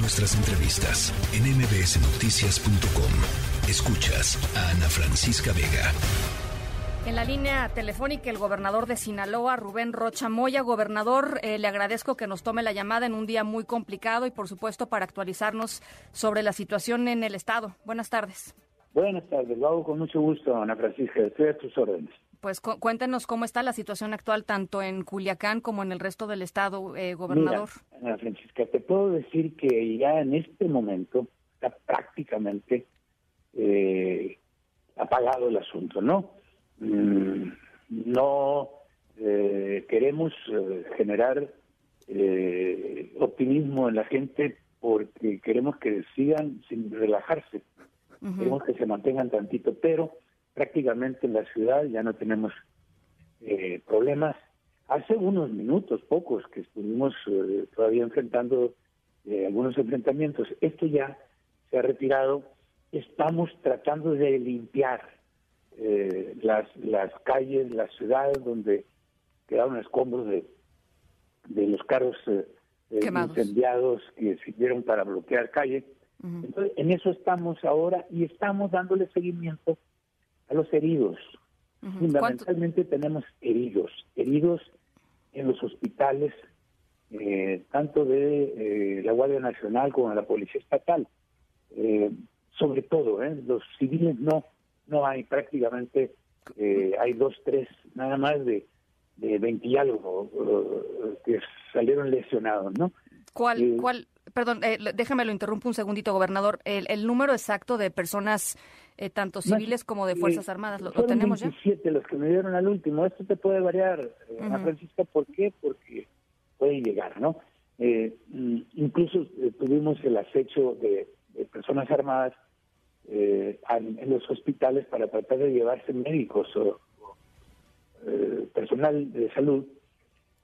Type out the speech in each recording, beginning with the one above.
Nuestras entrevistas en mbsnoticias.com. Escuchas a Ana Francisca Vega. En la línea telefónica, el gobernador de Sinaloa, Rubén Rocha Moya. Gobernador, eh, le agradezco que nos tome la llamada en un día muy complicado y, por supuesto, para actualizarnos sobre la situación en el Estado. Buenas tardes. Buenas tardes, lo hago con mucho gusto, Ana Francisca. Estoy a tus órdenes. Pues cuéntenos cómo está la situación actual tanto en Culiacán como en el resto del estado, eh, gobernador. Ana Francisca, te puedo decir que ya en este momento está prácticamente eh, apagado el asunto, ¿no? Mm, no eh, queremos eh, generar optimismo en la gente porque queremos que sigan sin relajarse, queremos que se mantengan tantito, pero prácticamente en la ciudad ya no tenemos eh, problemas. Hace unos minutos, pocos, que estuvimos eh, todavía enfrentando eh, algunos enfrentamientos, esto ya se ha retirado. Estamos tratando de limpiar las, las calles, la ciudad donde quedaron escombros de, de los carros incendiados que sirvieron para bloquear calle. Entonces, en eso estamos ahora y estamos dándole seguimiento a los heridos. Fundamentalmente tenemos heridos, heridos en los hospitales, eh, tanto de eh, la Guardia Nacional como de la Policía Estatal. Eh, sobre todo, los civiles no, no hay prácticamente, hay dos, tres, nada más de, de 20 y algo que salieron lesionados, ¿no? ¿Cuál, cuál, perdón, déjame lo interrumpo un segundito, gobernador, el, el número exacto de personas eh, tanto civiles como de Fuerzas Armadas. ¿Lo, tenemos 27 ya? los que me dieron al último. Esto te puede variar, eh, Ana Francisca, ¿por qué? Porque puede llegar, ¿no? Eh, mm, incluso tuvimos el acecho de, personas armadas en los hospitales para tratar de llevarse médicos o, personal de salud.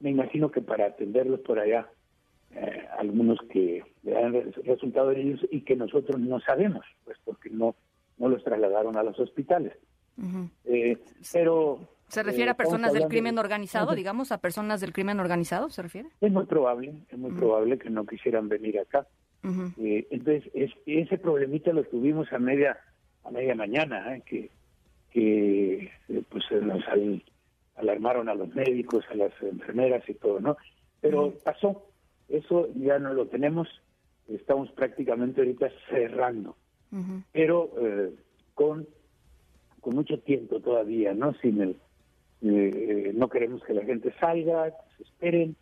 Me imagino que para atenderlos por allá, algunos que han resultado ellos y que nosotros no sabemos, pues porque no no los trasladaron a los hospitales. Eh, pero ¿Se refiere a eh, personas del crimen organizado, digamos, a personas del crimen organizado, se refiere? Es muy probable, es muy probable que no quisieran venir acá. Eh, entonces, ese problemita lo tuvimos a media a media mañana, que, que pues nos alarmaron a los médicos, a las enfermeras y todo, ¿no? Pero pasó, eso ya no lo tenemos, estamos prácticamente ahorita cerrando. Pero eh, con, con mucho tiempo todavía, ¿no? Sin el, eh, no queremos que la gente salga, que se esperen,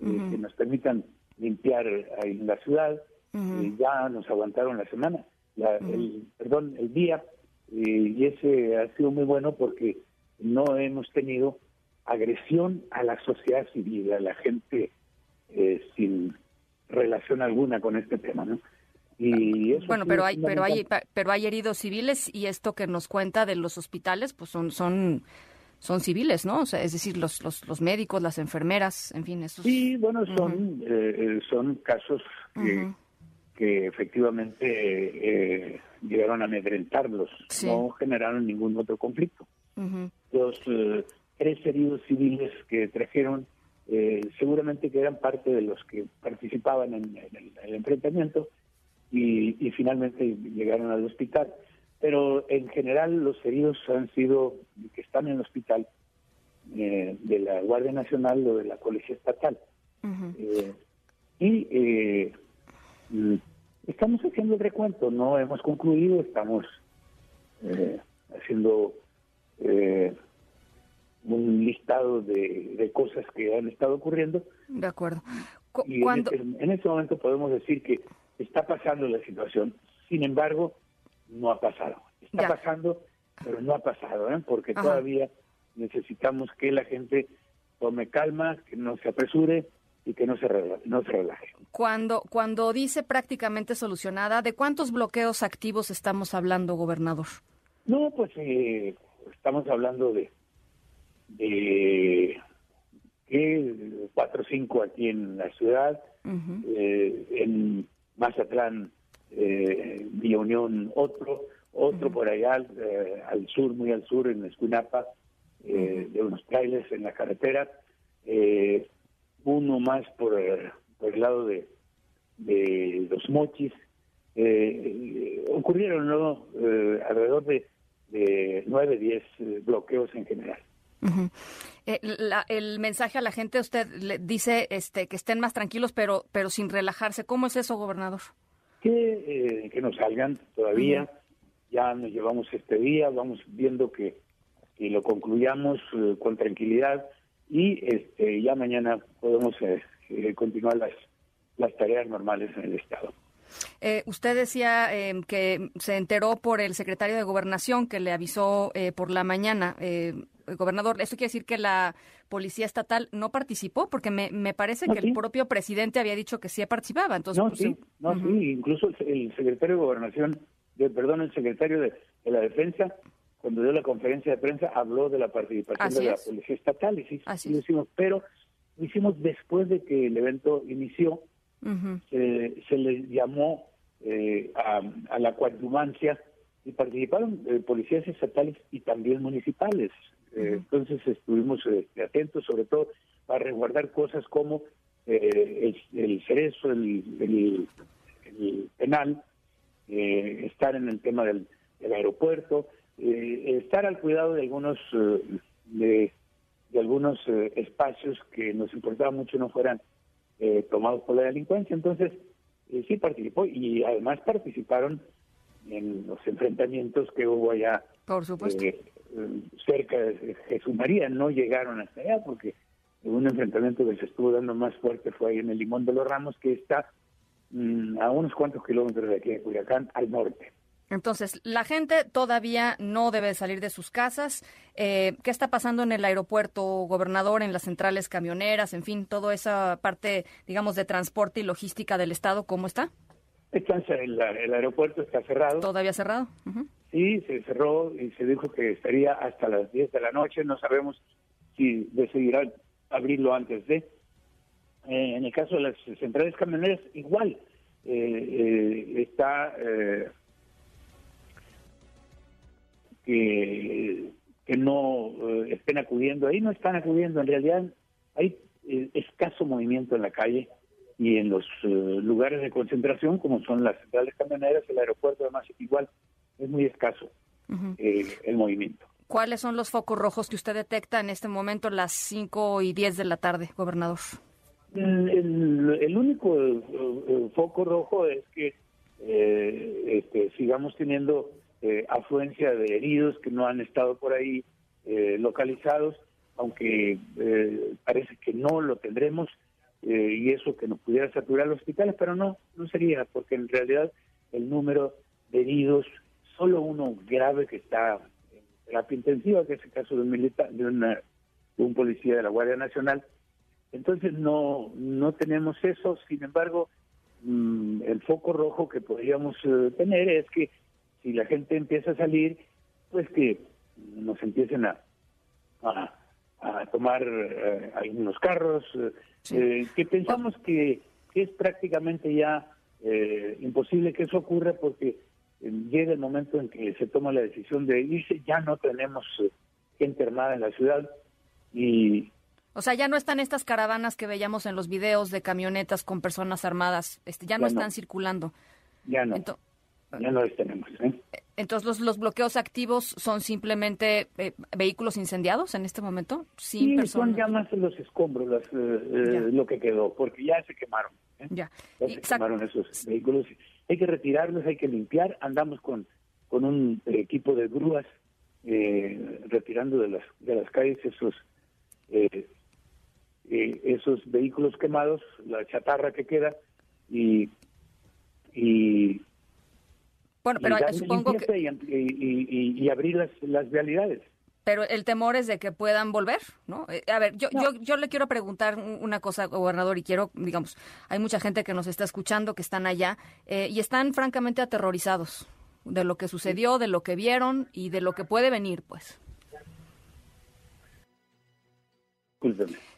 eh, que nos permitan limpiar ahí en la ciudad. ya nos aguantaron la semana, el, perdón, el día, y ese ha sido muy bueno porque no hemos tenido agresión a la sociedad civil, a la gente sin relación alguna con este tema, ¿no? bueno, pero hay, pero hay, pero hay heridos civiles y esto que nos cuenta de los hospitales, pues son, son, son civiles, ¿no? O sea, es decir, los, los, los médicos, las enfermeras, en fin, esos. Sí, bueno, son, eh, eh, son casos que, efectivamente eh, llegaron a amedrentarlos, no generaron ningún otro conflicto. Los tres heridos civiles que trajeron, seguramente que eran parte de los que participaban en el enfrentamiento y, finalmente llegaron al hospital. Pero en general los heridos han sido, que están en el hospital, eh, de la Guardia Nacional o de la Policía Estatal. Eh, y eh, mm, estamos haciendo el recuento, no hemos concluido, estamos haciendo un listado de, cosas que han estado ocurriendo. De acuerdo. Y este, en, este, momento podemos decir que está pasando la situación, sin embargo, no ha pasado. Está pasando, pero no ha pasado, ¿eh? porque todavía necesitamos que la gente tome calma, que no se apresure y que no se, relaje, no se relaje. Cuando, cuando dice prácticamente solucionada, ¿de cuántos bloqueos activos estamos hablando, gobernador? No, pues eh, estamos hablando de, de cuatro o cinco aquí en la ciudad, eh, en Mazatlán, eh, Villa Unión otro, otro por allá eh, al sur, muy al sur, en Escuinapa, eh, de unos trailers en la carretera, uno más por, por el lado de, de los mochis. Eh, ocurrieron ¿no? Eh, alrededor de, de 9, 10 bloqueos en general. El mensaje a la gente, usted le dice este, que estén más tranquilos, pero, pero sin relajarse. ¿Cómo es eso, gobernador? Que, que no salgan todavía. Ya nos llevamos este día, vamos viendo que, que lo concluyamos con tranquilidad y este, ya mañana podemos continuar las las tareas normales en el Estado. Eh, usted decía em, que se enteró por el secretario de Gobernación que le avisó eh, por la mañana. Eh, gobernador, ¿esto quiere decir que la Policía Estatal no participó? Porque me, me parece que el propio presidente había dicho que sí participaba. Entonces, no, pues, sí, no, sí, incluso el, secretario de Gobernación, de, perdón, el secretario de, la Defensa, cuando dio la conferencia de prensa, habló de la participación de la Policía Estatal. Y sí, Así lo hicimos, pero lo hicimos después de que el evento inició se, le llamó eh, a, la coadyuvancia y participaron eh, policías estatales y también municipales. Eh, entonces estuvimos atentos, sobre todo para resguardar cosas como el, el, cerezo, el, penal, estar en el tema del, aeropuerto, estar al cuidado de algunos de, de algunos espacios que nos importaba mucho no fueran eh, tomados por la delincuencia. Entonces, eh, sí participó y además participaron en los enfrentamientos que hubo allá por supuesto. Eh, cerca de Jesús María. No llegaron hasta allá porque un enfrentamiento que se estuvo dando más fuerte fue ahí en el Limón de los Ramos, que está mm, a unos cuantos kilómetros de aquí de Culiacán, al norte. Entonces, la gente todavía no debe salir de sus casas. Eh, ¿Qué está pasando en el aeropuerto, gobernador, en las centrales camioneras, en fin, toda esa parte, digamos, de transporte y logística del Estado, cómo está? el, aeropuerto está cerrado. ¿Todavía cerrado? Sí, se cerró y se dijo que estaría hasta las 10 de la noche. No sabemos si decidirán abrirlo antes de. Eh, en el caso de las centrales camioneras, igual. Eh, está que, que no eh, estén acudiendo ahí, no están acudiendo. En realidad hay eh, escaso movimiento en la calle y en los eh, lugares de concentración, como son las centrales camioneras, el aeropuerto, además, igual es muy escaso el movimiento. ¿Cuáles son los focos rojos que usted detecta en este momento, las 5 y 10 de la tarde, gobernador? El, único foco rojo es que este, sigamos teniendo eh, afluencia de heridos que no han estado por ahí eh, localizados, aunque eh, parece que no lo tendremos, y eso que nos pudiera saturar los hospitales, pero no, no sería, porque en realidad el número de heridos, solo uno grave que está en terapia intensiva, que es el caso de un, militar, de, de un policía de la Guardia Nacional, entonces no, no tenemos eso, sin embargo, mm, el foco rojo que podríamos tener es que si la gente empieza a salir, pues que nos empiecen a, a, tomar eh, algunos carros, eh, que pensamos que, es prácticamente ya eh, imposible que eso ocurra porque llega el momento en que se toma la decisión de irse, ya no tenemos gente armada en la ciudad y... O sea, ya no están estas caravanas que veíamos en los videos de camionetas con personas armadas, este, ya, no están circulando. Ya no ya no los tenemos. ¿eh? Entonces, los, bloqueos activos son simplemente eh, vehículos incendiados en este momento, sin sí, son ya más los escombros eh, lo que quedó, porque ya se quemaron. Ya, se quemaron esos vehículos. Hay que retirarlos, hay que limpiar. Andamos con, con un equipo de grúas retirando de las, de las calles esos, esos vehículos quemados, la chatarra que queda, y, y bueno, pero supongo que... Y, abrir las, las realidades. Pero el temor es de que puedan volver, ¿no? Eh, a ver, yo, yo, yo le quiero preguntar una cosa, gobernador, y quiero, digamos, hay mucha gente que nos está escuchando, que están allá, eh, y están francamente aterrorizados de lo que sucedió, de lo que vieron y de lo que puede venir, pues.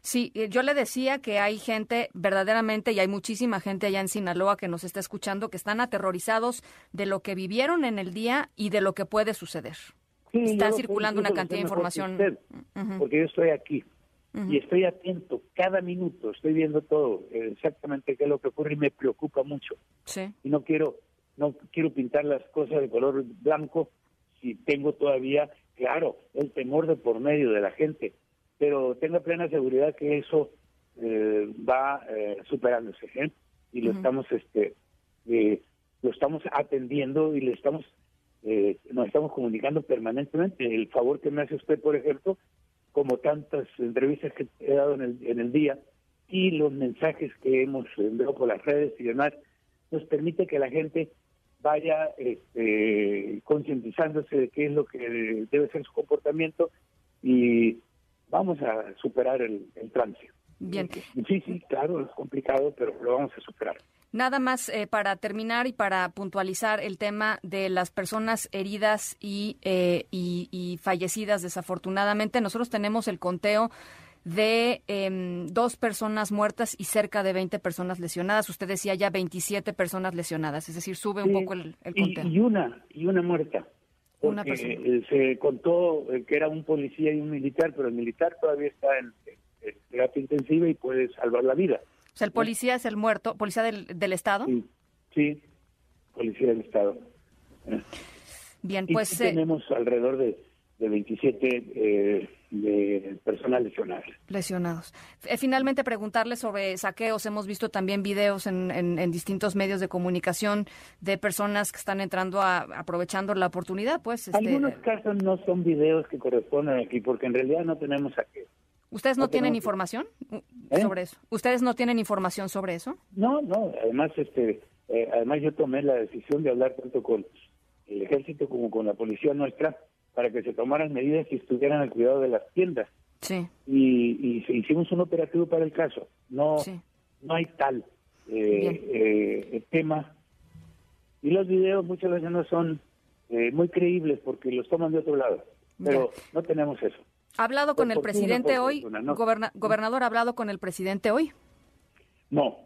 Sí, eh, yo le decía que hay gente verdaderamente y hay muchísima gente allá en Sinaloa que nos está escuchando que están aterrorizados de lo que vivieron en el día y de lo que puede suceder. Está circulando una cantidad de información. porque yo estoy aquí. y estoy atento cada minuto, estoy viendo todo, exactamente qué es lo que ocurre y me preocupa mucho. Sí. Y no quiero, no quiero pintar las cosas de color blanco si tengo todavía, claro, el temor de por medio de la gente, pero tenga plena seguridad que eso eh, va eh, superándose ¿eh? y lo estamos este lo estamos atendiendo y le estamos nos estamos comunicando permanentemente el favor que me hace usted por ejemplo como tantas entrevistas que he dado en el, en el día y los mensajes que hemos enviado por las redes y demás nos permite que la gente vaya este, concientizándose de qué es lo que debe ser su comportamiento y vamos a superar el, el tránsito. Bien. Difícil, claro, es complicado, pero lo vamos a superar. Nada más eh, para terminar y para puntualizar el tema de las personas heridas y, eh, y, fallecidas, desafortunadamente, nosotros tenemos el conteo de em, dos personas muertas y cerca de 20 personas lesionadas. Usted decía ya 27 personas lesionadas, es decir, sube un poco el, conteo. Y, una, y una muerta. Una persona. Eh, se contó que era un policía y un militar, pero el militar todavía está en, terapia intensiva y puede salvar la vida. O sea, el policía es el muerto, policía del, del Estado. Sí, policía del Estado. Bien, pues... Eh, tenemos alrededor de, de 27 eh, de personas lesionadas. Lesionados. Eh, finalmente, preguntarle sobre saqueos. Hemos visto también videos en, en, distintos medios de comunicación de personas que están entrando a, aprovechando la oportunidad. Pues, este... Algunos casos no son videos que corresponden aquí, porque en realidad no tenemos saqueos. ¿Ustedes no, tienen información ¿Eh? sobre eso? ¿Ustedes no tienen información sobre eso? No, no. Además, este, eh, además yo tomé la decisión de hablar tanto con el ejército como con la policía nuestra para que se tomaran medidas y estuvieran al cuidado de las tiendas. Sí. Y, y hicimos un operativo para el caso. No, no hay tal eh, tema. Y los videos muchas veces no son muy creíbles porque los toman de otro lado. Pero no tenemos eso. ¿Ha hablado con el presidente hoy? ¿Gobernador ha hablado con el presidente hoy? No.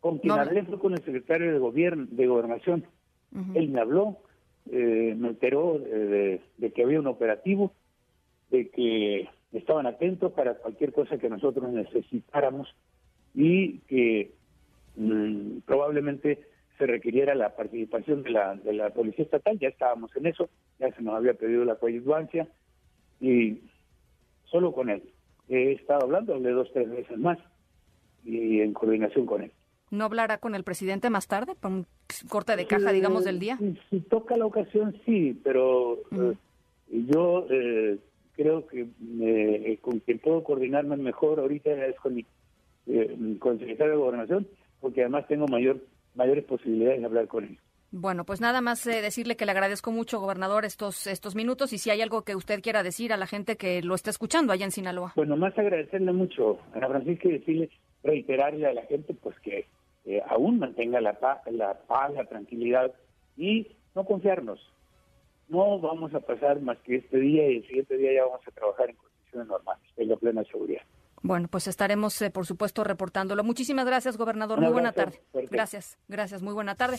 Con quien hablé fue con el secretario de gobierno de gobernación. Él me habló, eh, me enteró de, que había un operativo, de que estaban atentos para cualquier cosa que nosotros necesitáramos y que mm, probablemente se requiriera la participación de la, de la Policía Estatal. Ya estábamos en eso, ya se nos había pedido la coadyuvancia y solo con él. He estado hablando, hablé dos, tres veces más y en coordinación con él. ¿No hablará con el presidente más tarde, por un corte de caja, digamos, del día? Si, toca la ocasión, sí, pero eh, yo eh, creo que eh, con quien puedo coordinarme mejor ahorita es con mi, con secretario de Gobernación, porque además tengo mayor mayores posibilidades de hablar con él. Bueno, pues nada más eh, decirle que le agradezco mucho, gobernador, estos, estos minutos y si hay algo que usted quiera decir a la gente que lo está escuchando allá en Sinaloa. Bueno, más agradecerle mucho, Ana Francisca, y decirle, reiterarle a la gente pues que eh, aún mantenga la paz, la paz, la tranquilidad y no confiarnos. No vamos a pasar más que este día y el siguiente día ya vamos a trabajar en condiciones normales, en la plena seguridad. Bueno, pues estaremos, eh, por supuesto, reportándolo. Muchísimas gracias, gobernador. muy buena tarde. Gracias, gracias. Muy buena tarde.